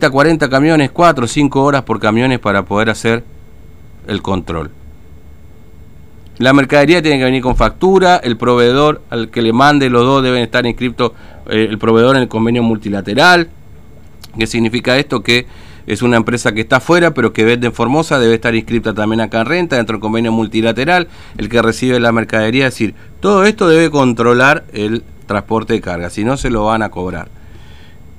40 camiones, 4 o 5 horas por camiones para poder hacer el control. La mercadería tiene que venir con factura, el proveedor al que le mande los dos deben estar inscritos, eh, el proveedor en el convenio multilateral. ¿Qué significa esto? Que es una empresa que está afuera, pero que vende en Formosa, debe estar inscrita también acá en renta, dentro del convenio multilateral, el que recibe la mercadería, es decir, todo esto debe controlar el transporte de carga, si no se lo van a cobrar.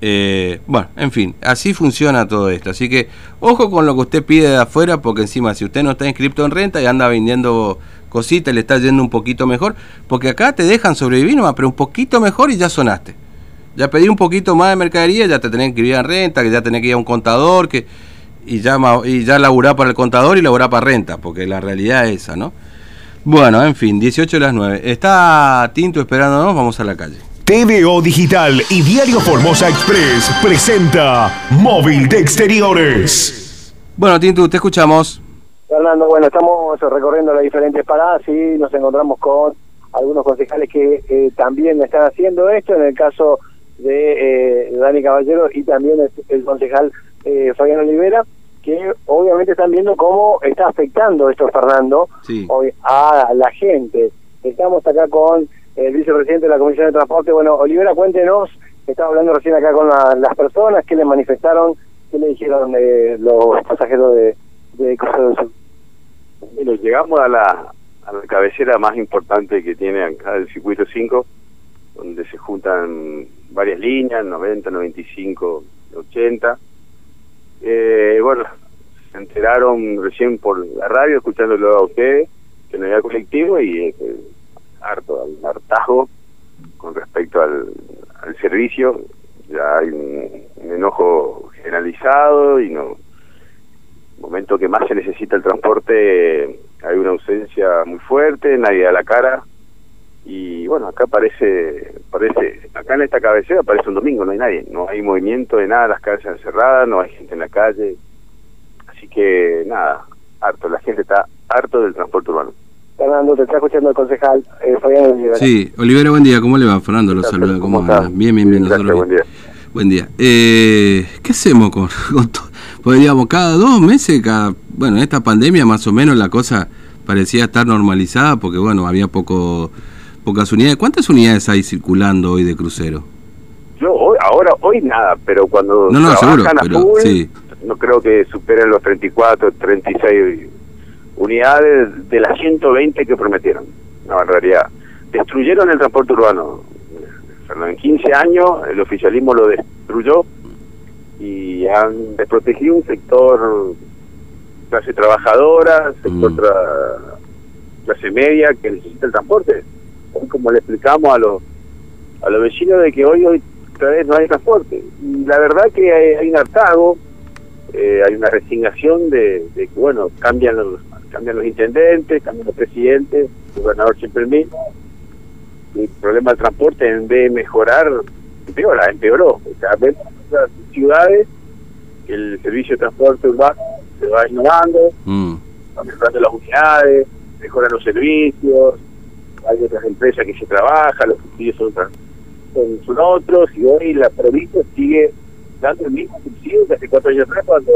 Eh, bueno, en fin, así funciona todo esto. Así que ojo con lo que usted pide de afuera, porque encima si usted no está inscrito en renta y anda vendiendo cositas, le está yendo un poquito mejor, porque acá te dejan sobrevivir nomás, pero un poquito mejor y ya sonaste. Ya pedí un poquito más de mercadería, ya te tenés que ir en renta, que ya tenés que ir a un contador, que y ya, y ya laburar para el contador y laburar para renta, porque la realidad es esa, ¿no? Bueno, en fin, 18 a las 9. Está Tinto esperándonos, vamos a la calle. TVO Digital y Diario Formosa Express presenta Móvil de Exteriores. Bueno, Tinto, te escuchamos. Fernando, bueno, estamos recorriendo las diferentes paradas y nos encontramos con algunos concejales que eh, también están haciendo esto, en el caso de eh, Dani Caballero y también el, concejal eh, Fabián Olivera, que obviamente están viendo cómo está afectando esto, Fernando, hoy a la gente. Estamos acá con el vicepresidente de la Comisión de Transporte. Bueno, Olivera, cuéntenos, estaba hablando recién acá con las personas, ¿qué le manifestaron? ¿Qué le dijeron eh, los pasajeros de, de del Sur? Bueno, llegamos a la, a la cabecera más importante que tiene acá el circuito 5, donde se juntan varias líneas, 90, 95, 80. Eh, bueno, se enteraron recién por la radio, escuchándolo a ustedes, que no había colectivo y eh, harto, al hartazgo con respecto al, servicio. Ya hay un, enojo generalizado y no momento que más se necesita el transporte hay una ausencia muy fuerte, nadie da la cara y bueno, acá parece, parece, acá en esta cabecera parece un domingo, no hay nadie, no hay movimiento de nada, las calles cerradas, no hay gente en la calle, así que nada, harto, la gente está harto del transporte urbano. Fernando, te está escuchando el concejal eh, Fabián Olivera. Sí, Olivera, buen día, ¿cómo le va? Fernando lo saluda, ¿cómo, anda? Bien, bien, bien. Gracias, buen día. Buen día. Eh, ¿Qué hacemos con, todo? Pues digamos, cada dos meses, cada, bueno, en esta pandemia más o menos la cosa parecía estar normalizada porque, bueno, había poco, pocas unidades. ¿Cuántas unidades hay circulando hoy de crucero? Yo hoy, ahora, hoy nada, pero cuando no, no, seguro, pero, sí. no creo que superen los 34, 36 unidades de las 120 que prometieron. Una barbaridad. Destruyeron el transporte urbano. En 15 años el oficialismo lo destruyó y han desprotegido un sector clase trabajadora, sector mm. clase media que necesita el transporte. Como le explicamos a los a los vecinos de que hoy hoy otra vez no hay transporte. Y la verdad que hay, un hartago, eh, hay una resignación de, de, que, bueno, cambian los, cambian los intendentes, cambian los presidentes, el gobernador siempre el mismo. El problema del transporte, en vez de mejorar, empeora, empeoró. Cada vez las ciudades, el servicio de transporte urbano se va innovando, mm. va mejorando las unidades, mejoran los servicios, hay otras empresas que se trabajan, los subsidios son, son, otros, y hoy la provincia sigue dando el mismo subsidio que hace cuatro años atrás cuando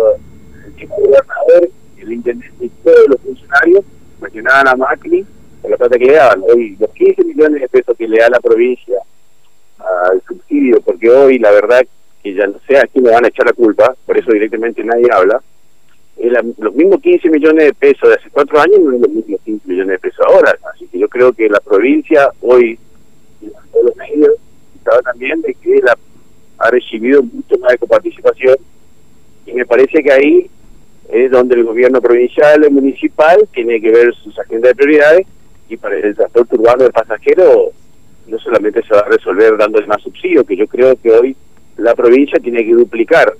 el tipo gobernador el intendente y todos los funcionarios mencionaban a Macri por la plata que le daban. Hoy los 15 millones de pesos que le da la provincia al subsidio, porque hoy la verdad que ya no sé a quién me van a echar la culpa, por eso directamente nadie habla, los mismos 15 millones de pesos de hace cuatro años no es los mismos 15 millones de pesos ahora. Así que yo creo que la provincia hoy, los medios, estaba también de que la, ha recibido mucho más de coparticipación y me parece que ahí es donde el gobierno provincial y municipal tiene que ver sus agendas de prioridades y para el transporte urbano de pasajeros no solamente se va a resolver dándole más subsidio, que yo creo que hoy la provincia tiene que duplicar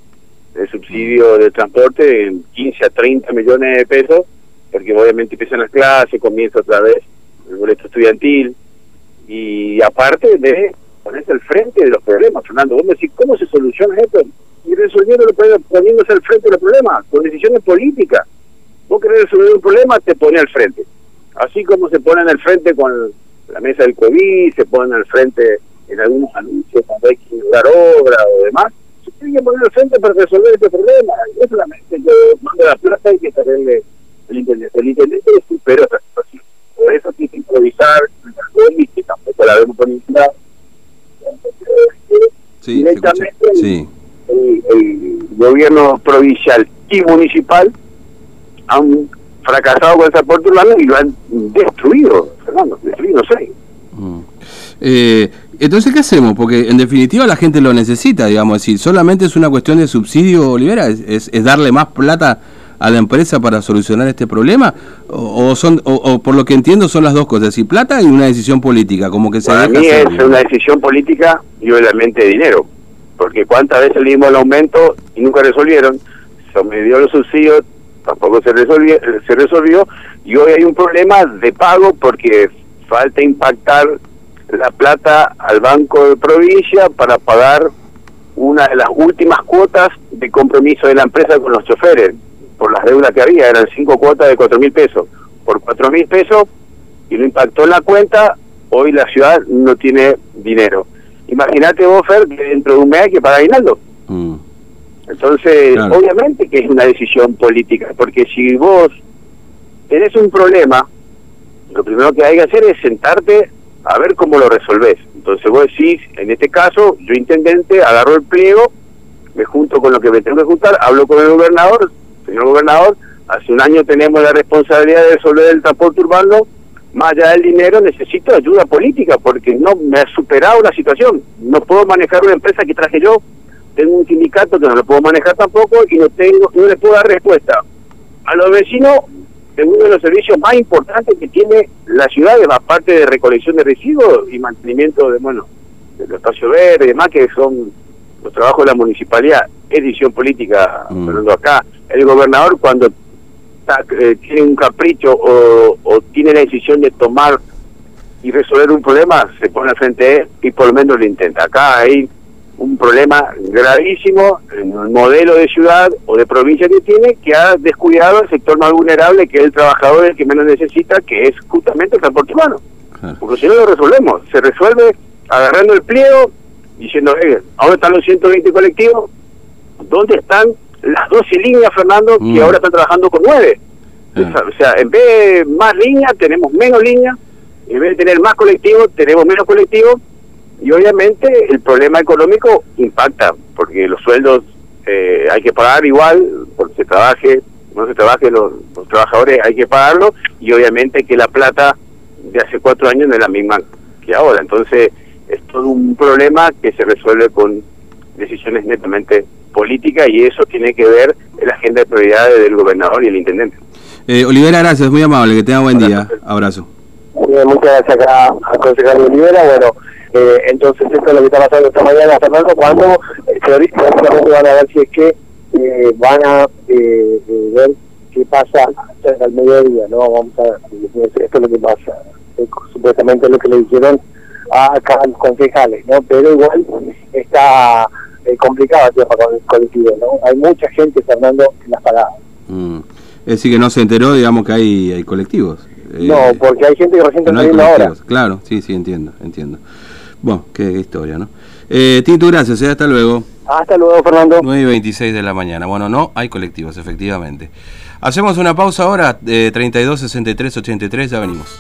el subsidio de transporte en 15 a 30 millones de pesos, porque obviamente empiezan las clases, comienza otra vez el boleto estudiantil, y aparte de ponerse al frente de los problemas, Fernando, vos me decís, ¿cómo se soluciona esto? Y resolviendo poniéndose al frente de los problemas, con decisiones políticas. Vos querés resolver un problema, te pone al frente. Así como se ponen al frente con la mesa del COVID, se ponen al frente en algunos anuncios cuando hay que inaugurar obra o demás, se tiene que poner al frente para resolver este problema. No solamente que manda la plata y que saberle el intendente. El intendente supera esta situación. Por eso tiene que improvisar, que tampoco la vemos con ninguna. Sí, directamente se escucha. sí. el, el gobierno provincial y municipal han fracasado con el transporte urbano y lo han destruido, Fernando, destruido, sé. Mm. Eh, entonces, ¿qué hacemos? Porque en definitiva la gente lo necesita, digamos, decir, solamente es una cuestión de subsidio, Olivera, es, es- es darle más plata a la empresa para solucionar este problema, o, o son, o, o por lo que entiendo son las dos cosas, decir, plata y una decisión política, como que se Para mí es una decisión política y obviamente dinero, porque cuántas veces le dimos el aumento y nunca resolvieron, se me dio los subsidios, tampoco se resolvió, se resolvió y hoy hay un problema de pago porque falta impactar la plata al Banco de Provincia para pagar una de las últimas cuotas de compromiso de la empresa con los choferes, por las deudas que había, eran cinco cuotas de cuatro mil pesos. Por cuatro mil pesos y lo impactó en la cuenta, hoy la ciudad no tiene dinero. Imagínate vos, Fer, que dentro de un mes hay que pagar aguinaldo. Mm. Entonces, Claro. obviamente que es una decisión política, porque si vos tenés un problema, lo primero que hay que hacer es sentarte a ver cómo lo resolvés. Entonces vos decís, en este caso, yo intendente, agarro el pliego, me junto con lo que me tengo que juntar, hablo con el gobernador, señor gobernador, hace un año tenemos la responsabilidad de resolver el transporte urbano, más allá del dinero necesito ayuda política porque no me ha superado la situación, no puedo manejar una empresa que traje yo, tengo un sindicato que no lo puedo manejar tampoco y no tengo no le puedo dar respuesta a los vecinos de uno de los servicios más importantes que tiene la ciudad, aparte de recolección de residuos y mantenimiento de, bueno, de los espacios verdes y demás, que son los trabajos de la municipalidad, es decisión política, Mm. Acá. El gobernador cuando eh, tiene un capricho o, o tiene la decisión de tomar y resolver un problema, se pone al frente de él y por lo menos lo intenta. Acá hay un problema gravísimo en el modelo de ciudad o de provincia que tiene, que ha descuidado el sector más vulnerable, que es el trabajador, el que menos necesita, que es justamente el transporte humano. Claro. Porque si no lo resolvemos, se resuelve agarrando el pliego, diciendo, eh, ahora están los 120 colectivos, ¿dónde están las 12 líneas, Fernando, Mm. que ahora están trabajando con 9? Claro. O sea, en vez de más líneas, tenemos menos líneas, en vez de tener más colectivos, tenemos menos colectivos, y obviamente el problema económico impacta, porque los sueldos eh, hay que pagar igual, porque se trabaje, no se trabaje, los, los trabajadores hay que pagarlo, y obviamente que la plata de hace cuatro años no es la misma que ahora. Entonces, es todo un problema que se resuelve con decisiones netamente políticas, y eso tiene que ver en la agenda de prioridades del gobernador y el intendente. Eh, Olivera, gracias, muy amable, que tenga buen día. Abrazo. Abrazo. Muy bien, muchas gracias acá al concejal Olivera. Bueno, eh, entonces esto es lo que está pasando esta mañana, Fernando, cuando eh, teóricamente van a ver si es que eh, van a eh, ver qué pasa hasta el mediodía, ¿no? Vamos a ver, esto es lo que pasa. Eh, supuestamente es lo que le dijeron a acá a los concejales, ¿no? Pero igual está eh, complicado el tema con el colectivo, ¿no? Hay mucha gente, Fernando, en las paradas. Mm. Es decir, que no se enteró, digamos, que hay, hay colectivos. Eh, no, porque hay gente que recién está saliendo ahora. Claro, sí, sí, entiendo, entiendo. Bueno, qué historia, ¿no? Eh, Tito, gracias, eh, hasta luego. Hasta luego, Fernando. 9 y 26 de la mañana. Bueno, no hay colectivos, efectivamente. Hacemos una pausa ahora, eh, 32, 63, 83, ya venimos.